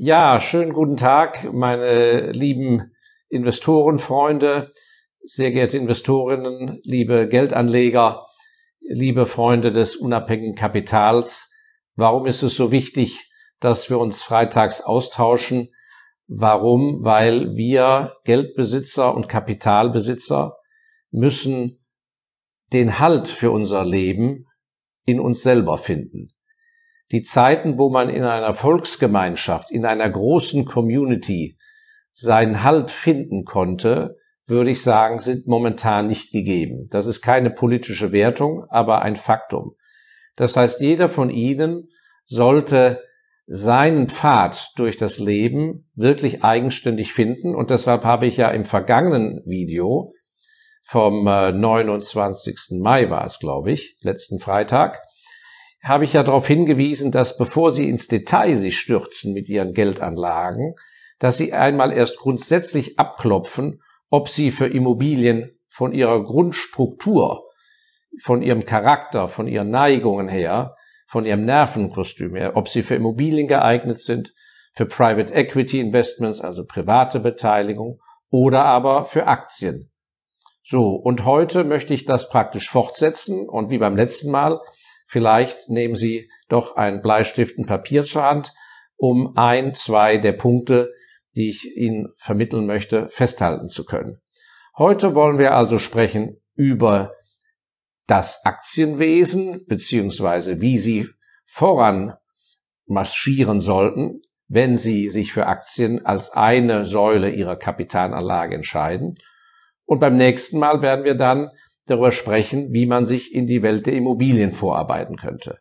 Ja, schönen guten Tag, meine lieben Investorenfreunde, sehr geehrte Investorinnen, liebe Geldanleger, liebe Freunde des unabhängigen Kapitals. Warum ist es so wichtig, dass wir uns freitags austauschen? Warum? Weil wir Geldbesitzer und Kapitalbesitzer müssen den Halt für unser Leben in uns selber finden die Zeiten, wo man in einer Volksgemeinschaft, in einer großen Community seinen Halt finden konnte, würde ich sagen, sind momentan nicht gegeben. Das ist keine politische Wertung, aber ein Faktum. Das heißt, jeder von Ihnen sollte seinen Pfad durch das Leben wirklich eigenständig finden. Und deshalb habe ich ja im vergangenen Video vom 29. Äh, Mai war es, glaube ich, letzten Freitag, habe ich ja darauf hingewiesen, dass bevor Sie ins Detail sich stürzen mit Ihren Geldanlagen, dass Sie einmal erst grundsätzlich abklopfen, ob Sie für Immobilien von Ihrer Grundstruktur, von Ihrem Charakter, von Ihren Neigungen her, von Ihrem Nervenkostüm her, ob Sie für Immobilien geeignet sind, für Private Equity Investments, also private Beteiligung, oder aber für Aktien. So, und heute möchte ich das praktisch fortsetzen und wie beim letzten Mal Vielleicht nehmen Sie doch einen Bleistift und Papier zur Hand, um ein, zwei der Punkte, die ich Ihnen vermitteln möchte, festhalten zu können. Heute wollen wir also sprechen über das Aktienwesen beziehungsweise wie Sie voran marschieren sollten, wenn Sie sich für Aktien als eine Säule Ihrer Kapitalanlage entscheiden. Und beim nächsten Mal werden wir dann darüber sprechen, wie man sich in die Welt der Immobilien vorarbeiten könnte.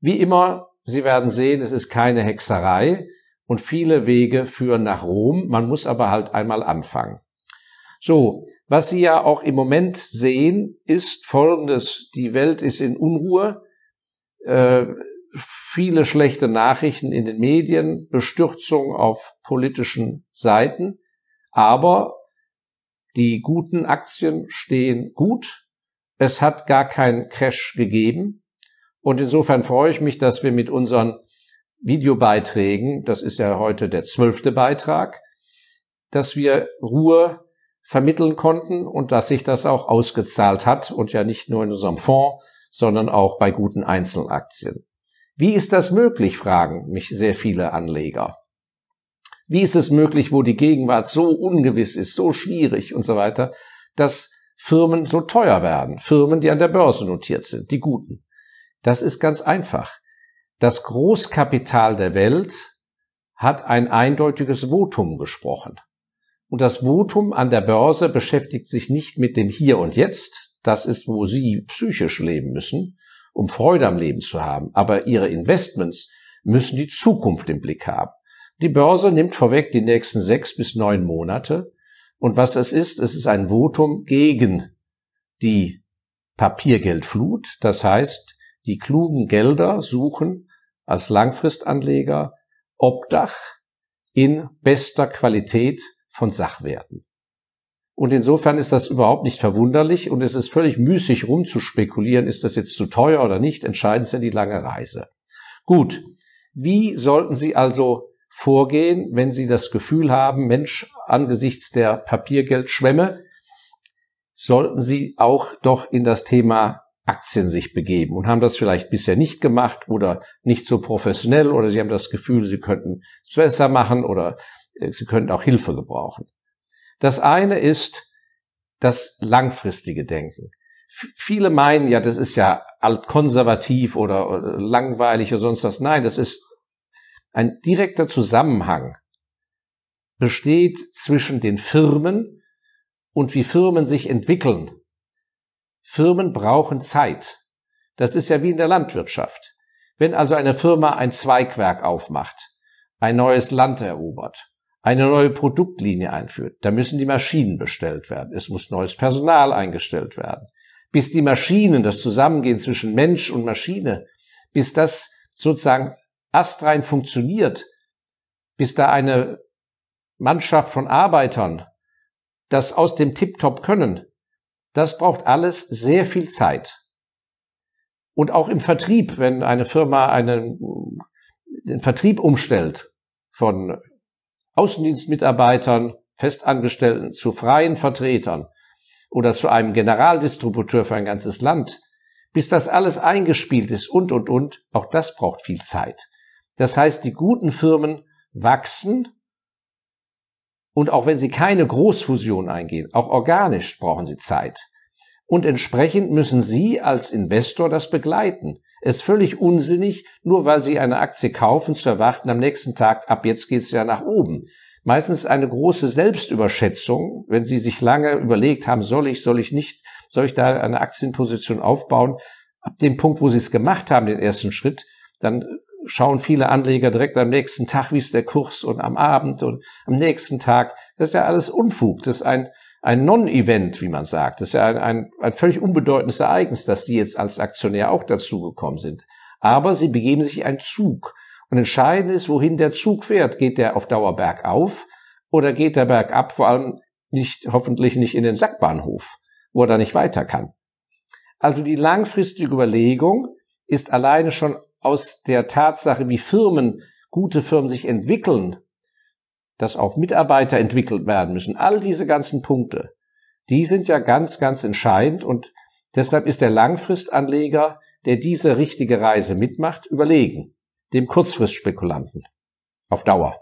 Wie immer, Sie werden sehen, es ist keine Hexerei und viele Wege führen nach Rom. Man muss aber halt einmal anfangen. So, was Sie ja auch im Moment sehen, ist Folgendes. Die Welt ist in Unruhe. Äh, viele schlechte Nachrichten in den Medien, Bestürzung auf politischen Seiten. Aber die guten Aktien stehen gut. Es hat gar keinen Crash gegeben. Und insofern freue ich mich, dass wir mit unseren Videobeiträgen, das ist ja heute der zwölfte Beitrag, dass wir Ruhe vermitteln konnten und dass sich das auch ausgezahlt hat und ja nicht nur in unserem Fonds, sondern auch bei guten Einzelaktien. Wie ist das möglich, fragen mich sehr viele Anleger. Wie ist es möglich, wo die Gegenwart so ungewiss ist, so schwierig und so weiter, dass Firmen so teuer werden? Firmen, die an der Börse notiert sind, die guten. Das ist ganz einfach. Das Großkapital der Welt hat ein eindeutiges Votum gesprochen. Und das Votum an der Börse beschäftigt sich nicht mit dem Hier und Jetzt, das ist, wo Sie psychisch leben müssen, um Freude am Leben zu haben, aber Ihre Investments müssen die Zukunft im Blick haben. Die Börse nimmt vorweg die nächsten sechs bis neun Monate. Und was es ist, es ist ein Votum gegen die Papiergeldflut. Das heißt, die klugen Gelder suchen als Langfristanleger Obdach in bester Qualität von Sachwerten. Und insofern ist das überhaupt nicht verwunderlich und es ist völlig müßig rumzuspekulieren, ist das jetzt zu teuer oder nicht, entscheidend ist die lange Reise. Gut, wie sollten Sie also vorgehen, wenn Sie das Gefühl haben, Mensch, angesichts der Papiergeldschwemme, sollten Sie auch doch in das Thema Aktien sich begeben und haben das vielleicht bisher nicht gemacht oder nicht so professionell oder Sie haben das Gefühl, Sie könnten es besser machen oder äh, Sie könnten auch Hilfe gebrauchen. Das eine ist das langfristige Denken. Viele meinen ja, das ist ja altkonservativ oder, oder langweilig oder sonst was. Nein, das ist ein direkter Zusammenhang besteht zwischen den Firmen und wie Firmen sich entwickeln. Firmen brauchen Zeit. Das ist ja wie in der Landwirtschaft. Wenn also eine Firma ein Zweigwerk aufmacht, ein neues Land erobert, eine neue Produktlinie einführt, da müssen die Maschinen bestellt werden. Es muss neues Personal eingestellt werden. Bis die Maschinen, das Zusammengehen zwischen Mensch und Maschine, bis das sozusagen astrein funktioniert, bis da eine Mannschaft von Arbeitern das aus dem Tip-Top können, das braucht alles sehr viel Zeit. Und auch im Vertrieb, wenn eine Firma einen, den Vertrieb umstellt von Außendienstmitarbeitern, Festangestellten zu freien Vertretern oder zu einem Generaldistributeur für ein ganzes Land, bis das alles eingespielt ist und, und, und, auch das braucht viel Zeit. Das heißt, die guten Firmen wachsen und auch wenn sie keine Großfusion eingehen, auch organisch brauchen sie Zeit. Und entsprechend müssen Sie als Investor das begleiten. Es ist völlig unsinnig, nur weil Sie eine Aktie kaufen, zu erwarten am nächsten Tag, ab jetzt geht's ja nach oben. Meistens eine große Selbstüberschätzung, wenn Sie sich lange überlegt haben, soll ich, soll ich nicht, soll ich da eine Aktienposition aufbauen. Ab dem Punkt, wo Sie es gemacht haben, den ersten Schritt, dann schauen viele Anleger direkt am nächsten Tag, wie ist der Kurs und am Abend und am nächsten Tag. Das ist ja alles Unfug. Das ist ein, ein Non-Event, wie man sagt. Das ist ja ein, ein, ein völlig unbedeutendes Ereignis, dass Sie jetzt als Aktionär auch dazugekommen sind. Aber Sie begeben sich einen Zug. Und entscheidend ist, wohin der Zug fährt. Geht der auf Dauer bergauf oder geht der bergab, vor allem nicht, hoffentlich nicht in den Sackbahnhof, wo er da nicht weiter kann. Also die langfristige Überlegung ist alleine schon aus der Tatsache, wie Firmen, gute Firmen sich entwickeln, dass auch Mitarbeiter entwickelt werden müssen. All diese ganzen Punkte, die sind ja ganz, ganz entscheidend und deshalb ist der Langfristanleger, der diese richtige Reise mitmacht, überlegen, dem Kurzfristspekulanten auf Dauer.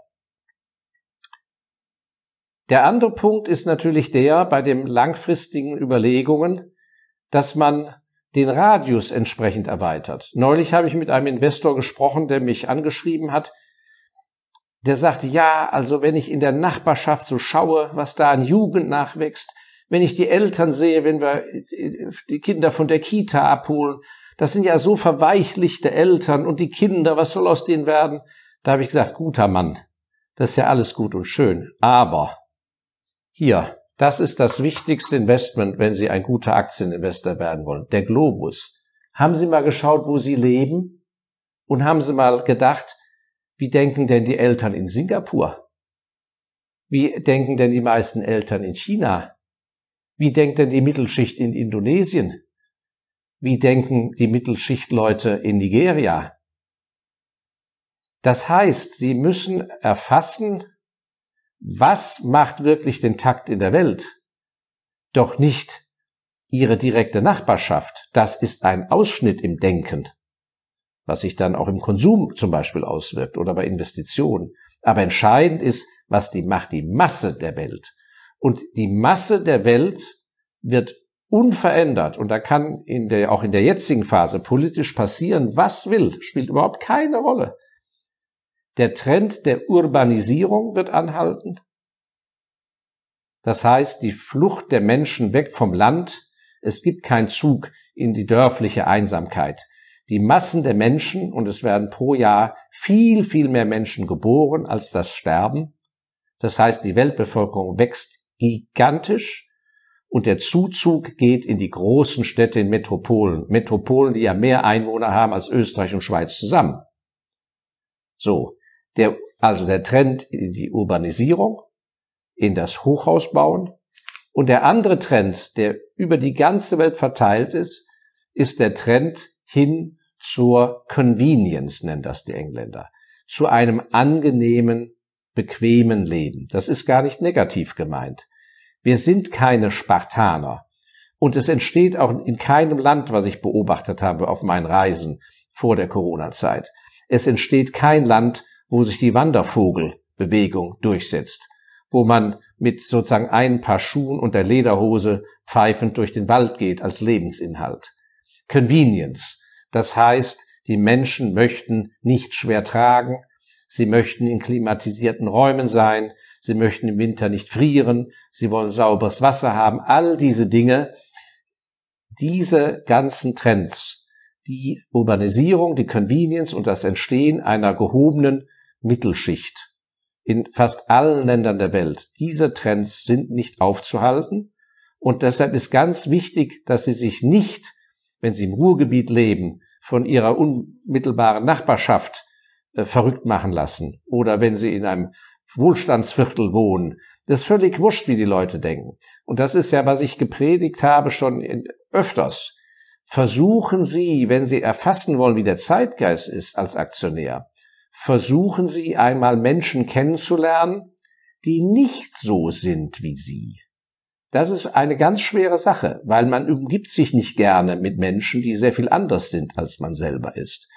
Der andere Punkt ist natürlich der bei den langfristigen Überlegungen, dass man den Radius entsprechend erweitert. Neulich habe ich mit einem Investor gesprochen, der mich angeschrieben hat, der sagte, ja, also wenn ich in der Nachbarschaft so schaue, was da an Jugend nachwächst, wenn ich die Eltern sehe, wenn wir die Kinder von der Kita abholen, das sind ja so verweichlichte Eltern und die Kinder, was soll aus denen werden? Da habe ich gesagt, guter Mann, das ist ja alles gut und schön, aber hier, das ist das wichtigste Investment, wenn Sie ein guter Aktieninvestor werden wollen, der Globus. Haben Sie mal geschaut, wo Sie leben? Und haben Sie mal gedacht, wie denken denn die Eltern in Singapur? Wie denken denn die meisten Eltern in China? Wie denkt denn die Mittelschicht in Indonesien? Wie denken die Mittelschichtleute in Nigeria? Das heißt, sie müssen erfassen, was macht wirklich den Takt in der Welt? Doch nicht ihre direkte Nachbarschaft. Das ist ein Ausschnitt im Denken was sich dann auch im Konsum zum Beispiel auswirkt oder bei Investitionen. Aber entscheidend ist, was die macht die Masse der Welt. Und die Masse der Welt wird unverändert und da kann in der, auch in der jetzigen Phase politisch passieren, was will, spielt überhaupt keine Rolle. Der Trend der Urbanisierung wird anhalten. Das heißt, die Flucht der Menschen weg vom Land. Es gibt keinen Zug in die dörfliche Einsamkeit die Massen der Menschen, und es werden pro Jahr viel, viel mehr Menschen geboren, als das sterben. Das heißt, die Weltbevölkerung wächst gigantisch und der Zuzug geht in die großen Städte, in Metropolen. Metropolen, die ja mehr Einwohner haben als Österreich und Schweiz zusammen. So, der, also der Trend in die Urbanisierung, in das Hochhausbauen. Und der andere Trend, der über die ganze Welt verteilt ist, ist der Trend hin zur Convenience, nennen das die Engländer, zu einem angenehmen, bequemen Leben. Das ist gar nicht negativ gemeint. Wir sind keine Spartaner. Und es entsteht auch in keinem Land, was ich beobachtet habe auf meinen Reisen vor der Corona-Zeit. Es entsteht kein Land, wo sich die Wandervogelbewegung durchsetzt, wo man mit sozusagen ein paar Schuhen und der Lederhose pfeifend durch den Wald geht als Lebensinhalt. Convenience. Das heißt, die Menschen möchten nicht schwer tragen, sie möchten in klimatisierten Räumen sein, sie möchten im Winter nicht frieren, sie wollen sauberes Wasser haben, all diese Dinge, diese ganzen Trends, die Urbanisierung, die Convenience und das Entstehen einer gehobenen Mittelschicht in fast allen Ländern der Welt, diese Trends sind nicht aufzuhalten und deshalb ist ganz wichtig, dass sie sich nicht wenn sie im Ruhrgebiet leben, von ihrer unmittelbaren Nachbarschaft äh, verrückt machen lassen oder wenn sie in einem Wohlstandsviertel wohnen. Das ist völlig wurscht, wie die Leute denken. Und das ist ja, was ich gepredigt habe schon in, öfters. Versuchen Sie, wenn Sie erfassen wollen, wie der Zeitgeist ist als Aktionär, versuchen Sie einmal Menschen kennenzulernen, die nicht so sind wie Sie. Das ist eine ganz schwere Sache, weil man umgibt sich nicht gerne mit Menschen, die sehr viel anders sind, als man selber ist.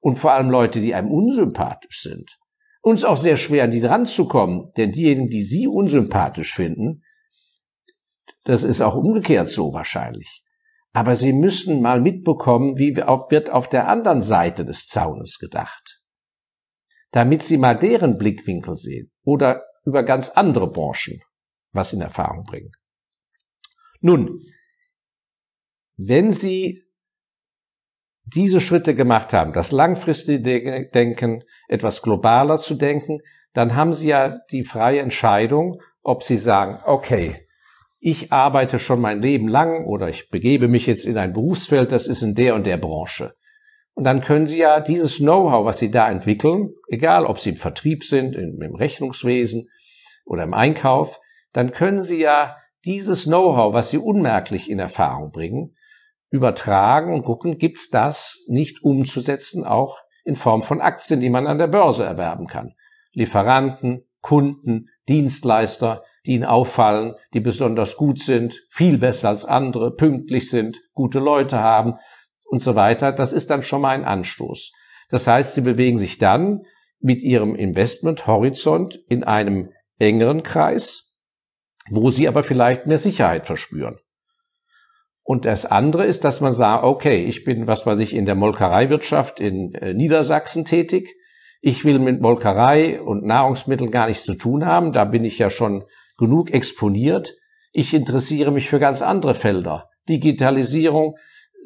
Und vor allem Leute, die einem unsympathisch sind. Uns auch sehr schwer an die dran zu kommen, denn diejenigen, die Sie unsympathisch finden, das ist auch umgekehrt so wahrscheinlich. Aber Sie müssen mal mitbekommen, wie wird auf der anderen Seite des Zaunes gedacht. Damit Sie mal deren Blickwinkel sehen oder über ganz andere Branchen was in Erfahrung bringen. Nun, wenn Sie diese Schritte gemacht haben, das langfristige Denken, etwas globaler zu denken, dann haben Sie ja die freie Entscheidung, ob Sie sagen, okay, ich arbeite schon mein Leben lang oder ich begebe mich jetzt in ein Berufsfeld, das ist in der und der Branche. Und dann können Sie ja dieses Know-how, was Sie da entwickeln, egal ob Sie im Vertrieb sind, im Rechnungswesen oder im Einkauf, dann können Sie ja dieses Know-how, was sie unmerklich in Erfahrung bringen, übertragen und gucken, gibt's das nicht umzusetzen, auch in Form von Aktien, die man an der Börse erwerben kann. Lieferanten, Kunden, Dienstleister, die ihnen auffallen, die besonders gut sind, viel besser als andere, pünktlich sind, gute Leute haben und so weiter. Das ist dann schon mal ein Anstoß. Das heißt, sie bewegen sich dann mit ihrem Investmenthorizont in einem engeren Kreis, wo sie aber vielleicht mehr Sicherheit verspüren. Und das andere ist, dass man sagt, okay, ich bin, was weiß ich, in der Molkereiwirtschaft in äh, Niedersachsen tätig. Ich will mit Molkerei und Nahrungsmitteln gar nichts zu tun haben. Da bin ich ja schon genug exponiert. Ich interessiere mich für ganz andere Felder. Digitalisierung,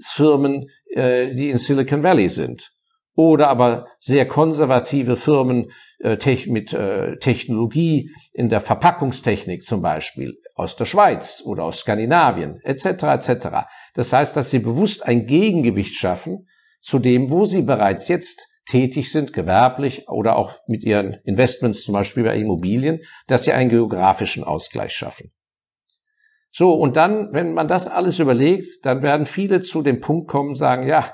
Firmen, äh, die in Silicon Valley sind. Oder aber sehr konservative Firmen äh, mit äh, Technologie in der Verpackungstechnik zum Beispiel aus der Schweiz oder aus Skandinavien etc. etc. Das heißt, dass sie bewusst ein Gegengewicht schaffen zu dem, wo sie bereits jetzt tätig sind, gewerblich oder auch mit ihren Investments zum Beispiel bei Immobilien, dass sie einen geografischen Ausgleich schaffen. So, und dann, wenn man das alles überlegt, dann werden viele zu dem Punkt kommen, sagen, ja,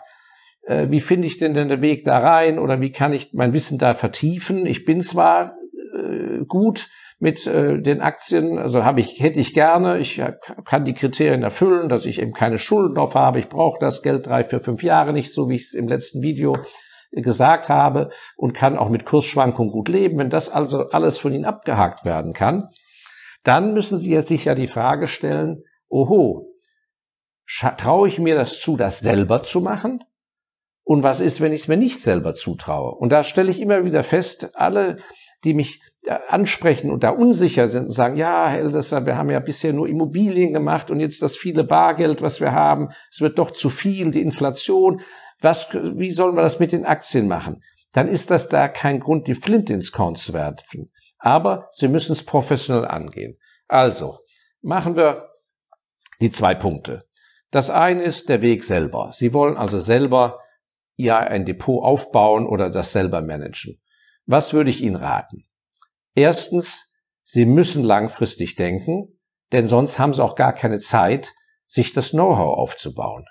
äh, wie finde ich denn denn den Weg da rein oder wie kann ich mein Wissen da vertiefen? Ich bin zwar äh, gut mit äh, den Aktien, also habe ich hätte ich gerne, ich kann die Kriterien erfüllen, dass ich eben keine Schulden drauf habe, ich brauche das Geld drei, vier, fünf Jahre nicht, so wie ich es im letzten Video gesagt habe und kann auch mit Kursschwankungen gut leben. Wenn das also alles von Ihnen abgehakt werden kann, dann müssen Sie sich ja die Frage stellen, oho, traue ich mir das zu, das selber zu machen? Und was ist, wenn ich es mir nicht selber zutraue? Und da stelle ich immer wieder fest, alle, die mich äh, ansprechen und da unsicher sind und sagen, ja, Herr Elsässer, wir haben ja bisher nur Immobilien gemacht und jetzt das viele Bargeld, was wir haben, es wird doch zu viel, die Inflation. Was, wie sollen wir das mit den Aktien machen? Dann ist das da kein Grund, die Flint ins Korn zu werfen. Aber Sie müssen es professionell angehen. Also, machen wir die zwei Punkte. Das eine ist der Weg selber. Sie wollen also selber ja ein Depot aufbauen oder das selber managen. Was würde ich Ihnen raten? Erstens, Sie müssen langfristig denken, denn sonst haben Sie auch gar keine Zeit, sich das Know-how aufzubauen.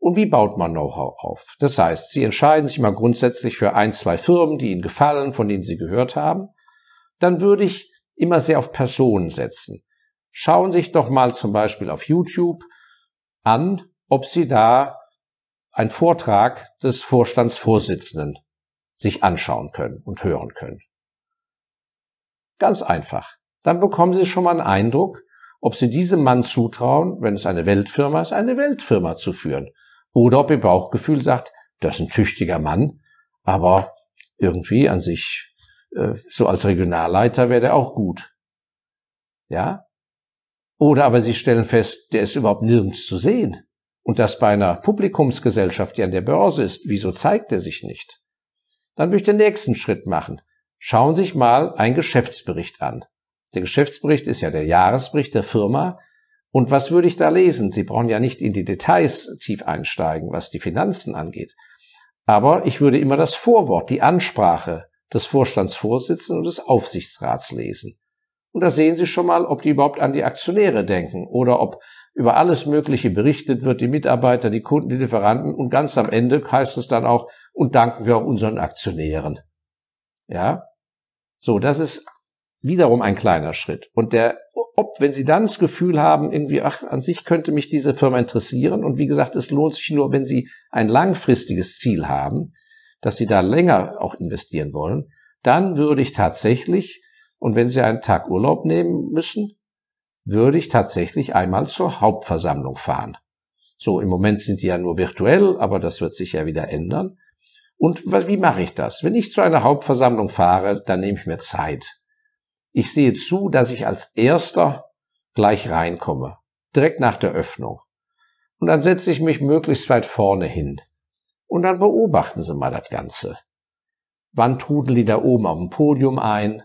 Und wie baut man Know-how auf? Das heißt, Sie entscheiden sich mal grundsätzlich für ein, zwei Firmen, die Ihnen gefallen, von denen Sie gehört haben. Dann würde ich immer sehr auf Personen setzen. Schauen Sie sich doch mal zum Beispiel auf YouTube an, ob Sie da ein Vortrag des Vorstandsvorsitzenden sich anschauen können und hören können. Ganz einfach. Dann bekommen Sie schon mal einen Eindruck, ob Sie diesem Mann zutrauen, wenn es eine Weltfirma ist, eine Weltfirma zu führen. Oder ob Ihr Bauchgefühl sagt, das ist ein tüchtiger Mann, aber irgendwie an sich, so als Regionalleiter wäre der auch gut. Ja? Oder aber Sie stellen fest, der ist überhaupt nirgends zu sehen. Und das bei einer Publikumsgesellschaft, die an der Börse ist, wieso zeigt er sich nicht? Dann würde ich den nächsten Schritt machen. Schauen Sie sich mal einen Geschäftsbericht an. Der Geschäftsbericht ist ja der Jahresbericht der Firma. Und was würde ich da lesen? Sie brauchen ja nicht in die Details tief einsteigen, was die Finanzen angeht. Aber ich würde immer das Vorwort, die Ansprache des Vorstandsvorsitzenden und des Aufsichtsrats lesen. Und da sehen Sie schon mal, ob die überhaupt an die Aktionäre denken oder ob über alles Mögliche berichtet wird, die Mitarbeiter, die Kunden, die Lieferanten und ganz am Ende heißt es dann auch, und danken wir auch unseren Aktionären. Ja. So, das ist wiederum ein kleiner Schritt. Und der, ob, wenn Sie dann das Gefühl haben, irgendwie, ach, an sich könnte mich diese Firma interessieren. Und wie gesagt, es lohnt sich nur, wenn Sie ein langfristiges Ziel haben, dass Sie da länger auch investieren wollen, dann würde ich tatsächlich, und wenn Sie einen Tag Urlaub nehmen müssen, würde ich tatsächlich einmal zur Hauptversammlung fahren. So, im Moment sind die ja nur virtuell, aber das wird sich ja wieder ändern. Und wie mache ich das? Wenn ich zu einer Hauptversammlung fahre, dann nehme ich mir Zeit. Ich sehe zu, dass ich als erster gleich reinkomme, direkt nach der Öffnung. Und dann setze ich mich möglichst weit vorne hin. Und dann beobachten Sie mal das Ganze. Wann trudeln die da oben auf dem Podium ein?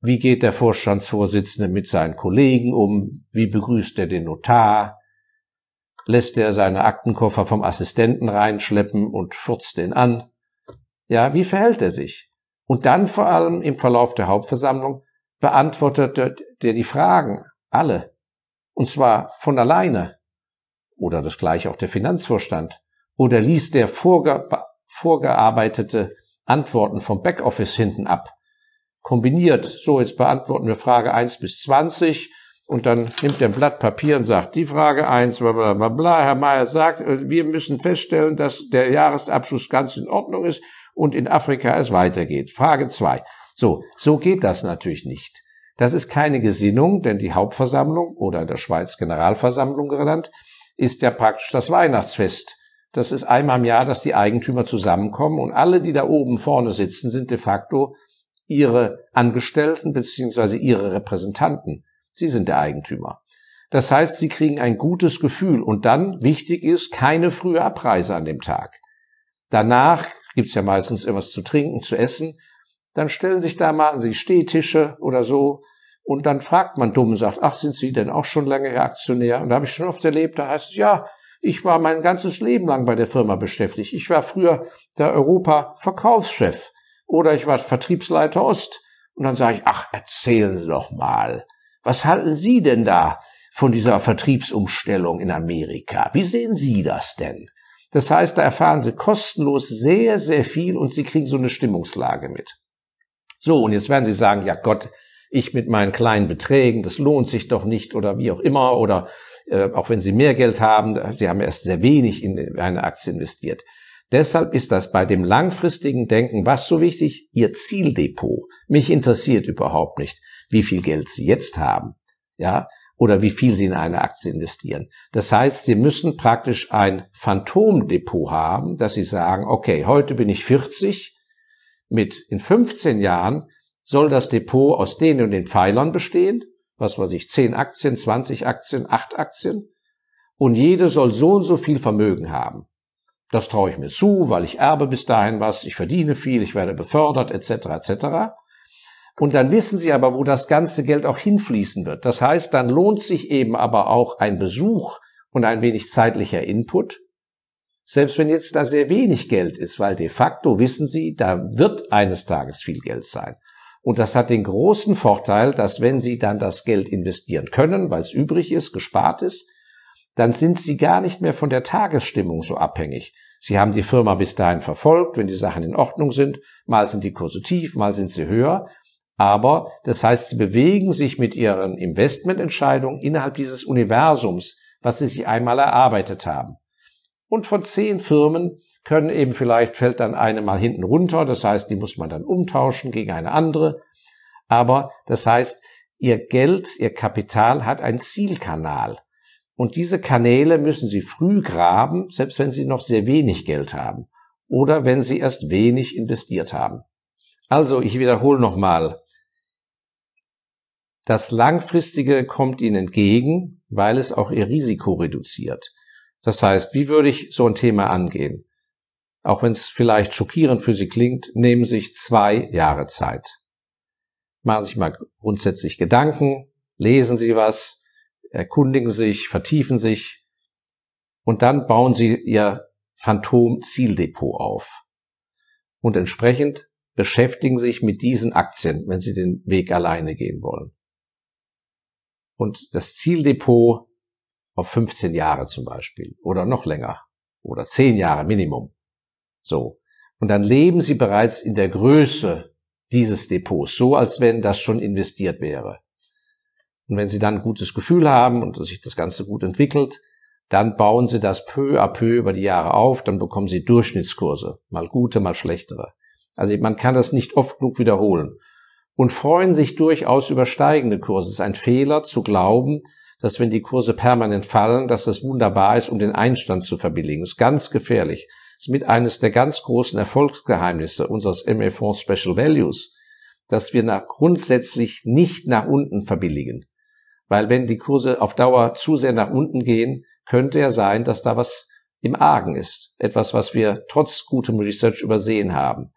Wie geht der Vorstandsvorsitzende mit seinen Kollegen um? Wie begrüßt er den Notar? Lässt er seine Aktenkoffer vom Assistenten reinschleppen und furzt den an? Ja, wie verhält er sich? Und dann vor allem im Verlauf der Hauptversammlung beantwortet er die Fragen, alle. Und zwar von alleine. Oder das gleiche auch der Finanzvorstand. Oder liest der vorge vorgearbeitete Antworten vom Backoffice hinten ab. Kombiniert, so jetzt beantworten wir Frage 1 bis 20 und dann nimmt er ein Blatt Papier und sagt, die Frage 1, bla bla bla bla. Herr Mayer sagt, äh, wir müssen feststellen, dass der Jahresabschluss ganz in Ordnung ist und in Afrika es weitergeht. Frage 2. So, so geht das natürlich nicht. Das ist keine Gesinnung, denn die Hauptversammlung oder in der Schweiz Generalversammlung genannt, ist ja praktisch das Weihnachtsfest das ist einmal im Jahr, dass die Eigentümer zusammenkommen und alle, die da oben vorne sitzen, sind de facto ihre Angestellten beziehungsweise ihre Repräsentanten. Sie sind der Eigentümer. Das heißt, sie kriegen ein gutes Gefühl und dann, wichtig ist, keine frühe Abreise an dem Tag. Danach gibt's ja meistens irgendwas zu trinken, zu essen. Dann stellen sich da mal die Stehtische oder so und dann fragt man dumm und sagt, ach, sind Sie denn auch schon lange Aktionär? Und da habe ich schon oft erlebt, da heißt es, ja, ich war mein ganzes Leben lang bei der Firma beschäftigt. Ich war früher der Europa-Verkaufschef oder ich war Vertriebsleiter Ost. Und dann sage ich, ach, erzählen Sie doch mal, was halten Sie denn da von dieser Vertriebsumstellung in Amerika? Wie sehen Sie das denn? Das heißt, da erfahren Sie kostenlos sehr, sehr viel und Sie kriegen so eine Stimmungslage mit. So, und jetzt werden Sie sagen, ja Gott, ich mit meinen kleinen Beträgen, das lohnt sich doch nicht oder wie auch immer oder äh, auch wenn Sie mehr Geld haben, Sie haben erst sehr wenig in eine Aktie investiert. Deshalb ist das bei dem langfristigen Denken was so wichtig? Ihr Zieldepot. Mich interessiert überhaupt nicht, wie viel Geld Sie jetzt haben, ja, oder wie viel Sie in eine Aktie investieren. Das heißt, Sie müssen praktisch ein Phantomdepot haben, dass Sie sagen, okay, heute bin ich 40, mit in 15 Jahren soll das Depot aus den und den Pfeilern bestehen was weiß ich, 10 Aktien, 20 Aktien, 8 Aktien und jede soll so und so viel Vermögen haben. Das traue ich mir zu, weil ich erbe bis dahin was, ich verdiene viel, ich werde befördert, etc. etc. Und dann wissen Sie aber, wo das ganze Geld auch hinfließen wird. Das heißt, dann lohnt sich eben aber auch ein Besuch und ein wenig zeitlicher Input. Selbst wenn jetzt da sehr wenig Geld ist, weil de facto wissen Sie, da wird eines Tages viel Geld sein. Und das hat den großen Vorteil, dass wenn Sie dann das Geld investieren können, weil es übrig ist, gespart ist, dann sind Sie gar nicht mehr von der Tagesstimmung so abhängig. Sie haben die Firma bis dahin verfolgt, wenn die Sachen in Ordnung sind. Mal sind die Kurse tief, mal sind sie höher. Aber das heißt, Sie bewegen sich mit Ihren Investmententscheidungen innerhalb dieses Universums, was Sie sich einmal erarbeitet haben. Und von zehn Firmen können eben vielleicht fällt dann eine mal hinten runter, das heißt, die muss man dann umtauschen gegen eine andere. Aber das heißt, ihr Geld, ihr Kapital hat einen Zielkanal. Und diese Kanäle müssen Sie früh graben, selbst wenn Sie noch sehr wenig Geld haben oder wenn Sie erst wenig investiert haben. Also, ich wiederhole nochmal. Das Langfristige kommt Ihnen entgegen, weil es auch Ihr Risiko reduziert. Das heißt, wie würde ich so ein Thema angehen? Auch wenn es vielleicht schockierend für Sie klingt, nehmen sich zwei Jahre Zeit. Machen Sie sich mal grundsätzlich Gedanken, lesen Sie was, erkundigen sich, vertiefen sich und dann bauen Sie Ihr Phantom-Zieldepot auf. Und entsprechend beschäftigen sich mit diesen Aktien, wenn Sie den Weg alleine gehen wollen. Und das Zieldepot auf 15 Jahre zum Beispiel oder noch länger oder 10 Jahre Minimum. So. Und dann leben sie bereits in der Größe dieses Depots, so als wenn das schon investiert wäre. Und wenn Sie dann ein gutes Gefühl haben und sich das Ganze gut entwickelt, dann bauen Sie das peu à peu über die Jahre auf, dann bekommen Sie Durchschnittskurse, mal gute, mal schlechtere. Also man kann das nicht oft genug wiederholen. Und freuen sich durchaus über steigende Kurse. Es ist ein Fehler zu glauben, dass wenn die Kurse permanent fallen, dass das wunderbar ist, um den Einstand zu verbilligen. Das ist ganz gefährlich. Ist mit eines der ganz großen Erfolgsgeheimnisse unseres MA-Fonds Special Values, dass wir nach grundsätzlich nicht nach unten verbilligen. Weil wenn die Kurse auf Dauer zu sehr nach unten gehen, könnte ja sein, dass da was im Argen ist. Etwas, was wir trotz gutem Research übersehen haben.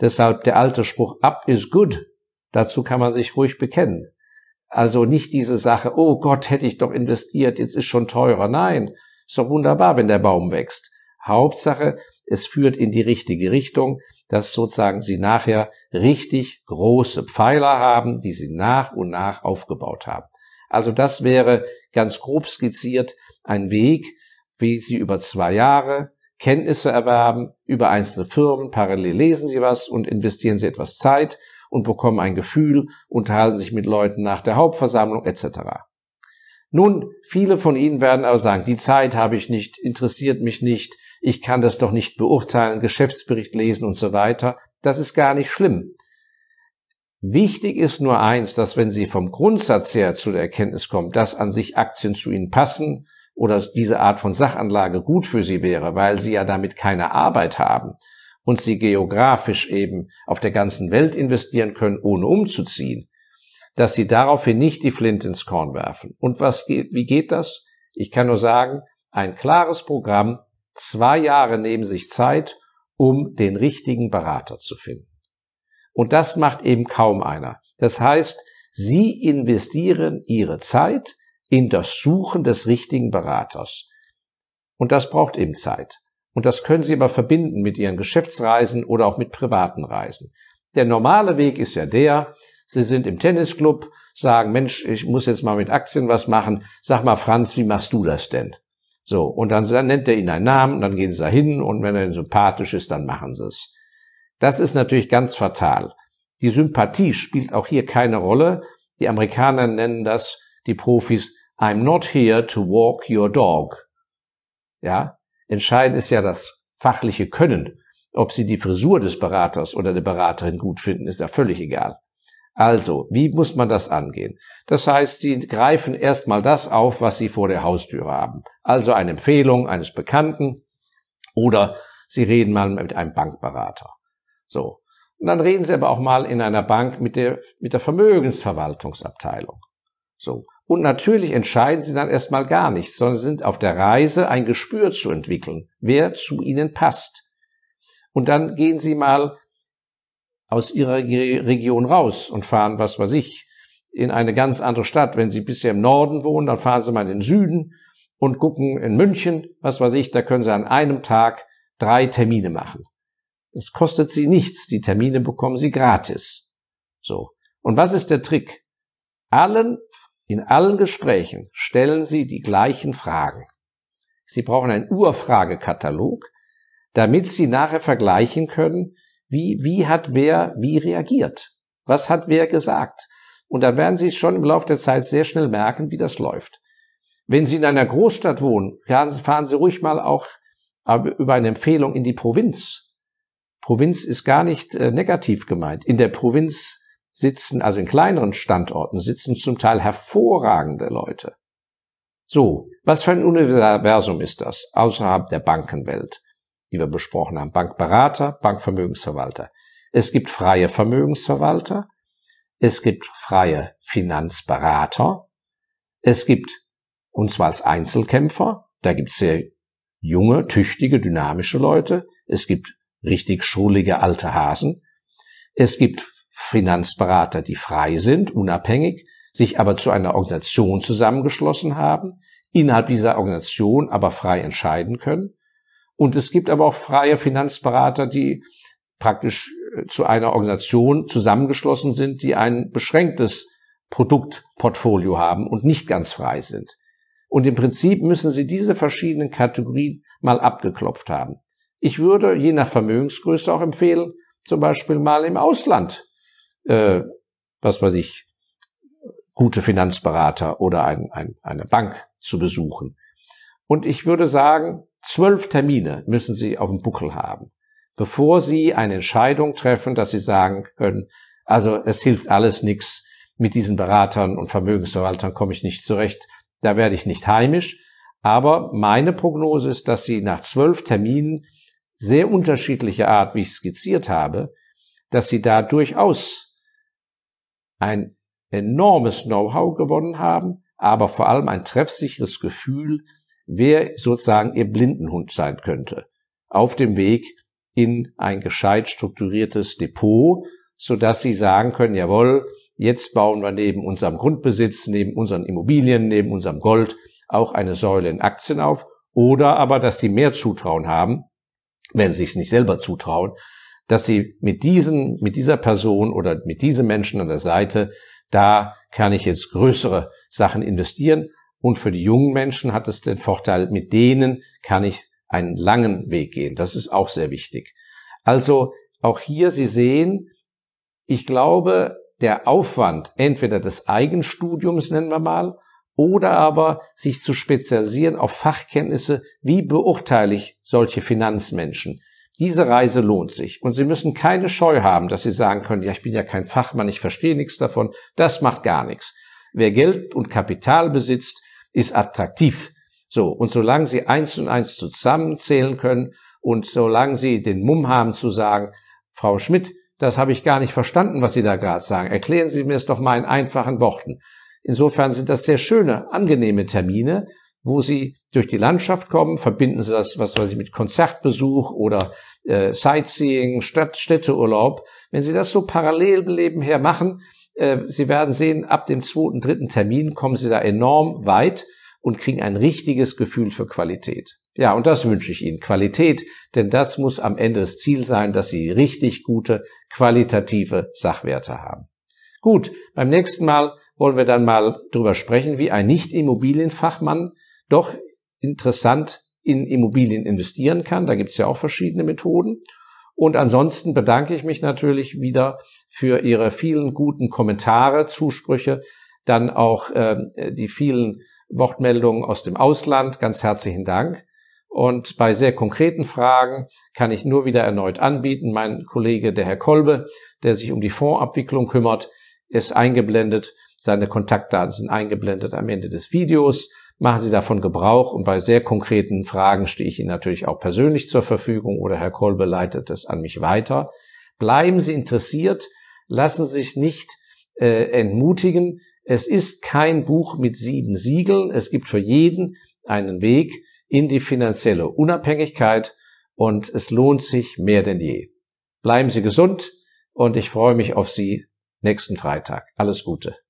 Deshalb der alte Spruch, up is good. Dazu kann man sich ruhig bekennen. Also nicht diese Sache, oh Gott, hätte ich doch investiert, jetzt ist schon teurer. Nein, ist doch wunderbar, wenn der Baum wächst. Hauptsache, es führt in die richtige Richtung, dass sozusagen Sie nachher richtig große Pfeiler haben, die Sie nach und nach aufgebaut haben. Also das wäre ganz grob skizziert ein Weg, wie Sie über zwei Jahre Kenntnisse erwerben über einzelne Firmen, parallel lesen Sie was und investieren Sie etwas Zeit und bekommen ein Gefühl, unterhalten sich mit Leuten nach der Hauptversammlung etc. Nun, viele von Ihnen werden aber sagen, die Zeit habe ich nicht, interessiert mich nicht, ich kann das doch nicht beurteilen, Geschäftsbericht lesen und so weiter. Das ist gar nicht schlimm. Wichtig ist nur eins, dass wenn Sie vom Grundsatz her zu der Erkenntnis kommen, dass an sich Aktien zu Ihnen passen oder diese Art von Sachanlage gut für Sie wäre, weil Sie ja damit keine Arbeit haben und Sie geografisch eben auf der ganzen Welt investieren können, ohne umzuziehen, dass Sie daraufhin nicht die Flint ins Korn werfen. Und was, wie geht das? Ich kann nur sagen, ein klares Programm, zwei Jahre nehmen sich Zeit, um den richtigen Berater zu finden. Und das macht eben kaum einer. Das heißt, Sie investieren Ihre Zeit in das Suchen des richtigen Beraters. Und das braucht eben Zeit. Und das können Sie aber verbinden mit Ihren Geschäftsreisen oder auch mit privaten Reisen. Der normale Weg ist ja der, Sie sind im Tennisclub, sagen, Mensch, ich muss jetzt mal mit Aktien was machen. Sag mal, Franz, wie machst du das denn? So, und dann nennt er Ihnen einen Namen, dann gehen Sie da hin und wenn er sympathisch ist, dann machen Sie es. Das ist natürlich ganz fatal. Die Sympathie spielt auch hier keine Rolle. Die Amerikaner nennen das, die Profis, I'm not here to walk your dog. Ja, entscheidend ist ja das fachliche Können. Ob Sie die Frisur des Beraters oder der Beraterin gut finden, ist ja völlig egal. Also, wie muss man das angehen? Das heißt, Sie greifen erstmal das auf, was Sie vor der Haustür haben. Also eine Empfehlung eines Bekannten oder Sie reden mal mit einem Bankberater. So. Und dann reden Sie aber auch mal in einer Bank mit der, mit der Vermögensverwaltungsabteilung. So. Und natürlich entscheiden Sie dann erstmal gar nichts, sondern sind auf der Reise, ein Gespür zu entwickeln, wer zu Ihnen passt. Und dann gehen Sie mal aus Ihrer Region raus und fahren, was weiß ich, in eine ganz andere Stadt. Wenn Sie bisher im Norden wohnen, dann fahren Sie mal in den Süden und gucken in München, was weiß ich, da können Sie an einem Tag drei Termine machen. Es kostet sie nichts. Die Termine bekommen sie gratis. So. Und was ist der Trick? Allen, in allen Gesprächen stellen sie die gleichen Fragen. Sie brauchen einen Urfragekatalog, damit sie nachher vergleichen können, wie, wie hat wer wie reagiert? Was hat wer gesagt? Und dann werden Sie schon im Laufe der Zeit sehr schnell merken, wie das läuft. Wenn Sie in einer Großstadt wohnen, fahren Sie ruhig mal auch über eine Empfehlung in die Provinz. Provinz ist gar nicht äh, negativ gemeint. In der Provinz sitzen, also in kleineren Standorten, sitzen zum Teil hervorragende Leute. So, was für ein Universum ist das außerhalb der Bankenwelt, die wir besprochen haben? Bankberater, Bankvermögensverwalter. Es gibt freie Vermögensverwalter, es gibt freie Finanzberater, es gibt, und zwar als Einzelkämpfer, da gibt es sehr junge, tüchtige, dynamische Leute, es gibt richtig schrullige alte Hasen. Es gibt Finanzberater, die frei sind, unabhängig, sich aber zu einer Organisation zusammengeschlossen haben, innerhalb dieser Organisation aber frei entscheiden können. Und es gibt aber auch freie Finanzberater, die praktisch äh, zu einer Organisation zusammengeschlossen sind, die ein beschränktes Produktportfolio haben und nicht ganz frei sind. Und im Prinzip müssen Sie diese verschiedenen Kategorien mal abgeklopft haben. Ich würde je nach Vermögensgröße auch empfehlen, zum Beispiel mal im Ausland äh, was weiß ich, gute Finanzberater oder ein, ein, eine Bank zu besuchen. Und ich würde sagen, zwölf Termine müssen Sie auf dem Buckel haben, bevor Sie eine Entscheidung treffen, dass Sie sagen können, also es hilft alles nichts, mit diesen Beratern und Vermögensverwaltern komme ich nicht zurecht, da werde ich nicht heimisch. Aber meine Prognose ist, dass Sie nach zwölf Terminen sehr unterschiedlicher Art, wie ich skizziert habe, dass Sie da durchaus ein enormes Know-how gewonnen haben, aber vor allem ein treffsicheres Gefühl, wer sozusagen Ihr Blindenhund sein könnte, auf dem Weg in ein gescheit strukturiertes Depot, so dass Sie sagen können, jawohl, jetzt bauen wir neben unserem Grundbesitz, neben unseren Immobilien, neben unserem Gold auch eine Säule in Aktien auf, oder aber, dass Sie mehr Zutrauen haben, wenn Sie es nicht selber zutrauen, dass Sie mit diesen, mit dieser Person oder mit diesen Menschen an der Seite da kann ich jetzt größere Sachen investieren. Und für die jungen Menschen hat es den Vorteil, mit denen kann ich einen langen Weg gehen. Das ist auch sehr wichtig. Also auch hier, Sie sehen, ich glaube, der Aufwand entweder des Eigenstudiums, nennen wir mal, oder aber sich zu spezialisieren auf Fachkenntnisse, wie beurteile ich solche Finanzmenschen, diese Reise lohnt sich und Sie müssen keine Scheu haben, dass Sie sagen können, ja, ich bin ja kein Fachmann, ich verstehe nichts davon. Das macht gar nichts. Wer Geld und Kapital besitzt, ist attraktiv. So, und solange Sie eins und eins zusammenzählen können und solange Sie den Mumm haben zu sagen, Frau Schmidt, das habe ich gar nicht verstanden, was Sie da gerade sagen. Erklären Sie mir es doch mal in einfachen Worten. Insofern sind das sehr schöne, angenehme Termine, wo Sie durch die Landschaft kommen, verbinden Sie das, was weiß ich, mit Konzertbesuch oder äh, Sightseeing, Stadt, Städteurlaub. Wenn Sie das so parallel nebenher machen, Sie werden sehen, ab dem zweiten, dritten Termin kommen Sie da enorm weit und kriegen ein richtiges Gefühl für Qualität. Ja, und das wünsche ich Ihnen. Qualität, denn das muss am Ende das Ziel sein, dass Sie richtig gute, qualitative Sachwerte haben. Gut, beim nächsten Mal wollen wir dann mal drüber sprechen, wie ein Nicht-Immobilienfachmann doch interessant in Immobilien investieren kann. Da gibt es ja auch verschiedene Methoden. Und ansonsten bedanke ich mich natürlich wieder für Ihre vielen guten Kommentare, Zusprüche, dann auch äh, die vielen Wortmeldungen aus dem Ausland. Ganz herzlichen Dank. Und bei sehr konkreten Fragen kann ich nur wieder erneut anbieten. Mein Kollege, der Herr Kolbe, der sich um die Fondsabwicklung kümmert, ist eingeblendet. Seine Kontaktdaten sind eingeblendet am Ende des Videos machen Sie davon Gebrauch und bei sehr konkreten Fragen stehe ich Ihnen natürlich auch persönlich zur Verfügung oder Herr Kolbe leitet es an mich weiter. Bleiben Sie interessiert, lassen Sie sich nicht äh, entmutigen. Es ist kein Buch mit sieben Siegeln. Es gibt für jeden einen Weg in die finanzielle Unabhängigkeit und es lohnt sich mehr denn je. Bleiben Sie gesund und ich freue mich auf Sie nächsten Freitag. Alles Gute.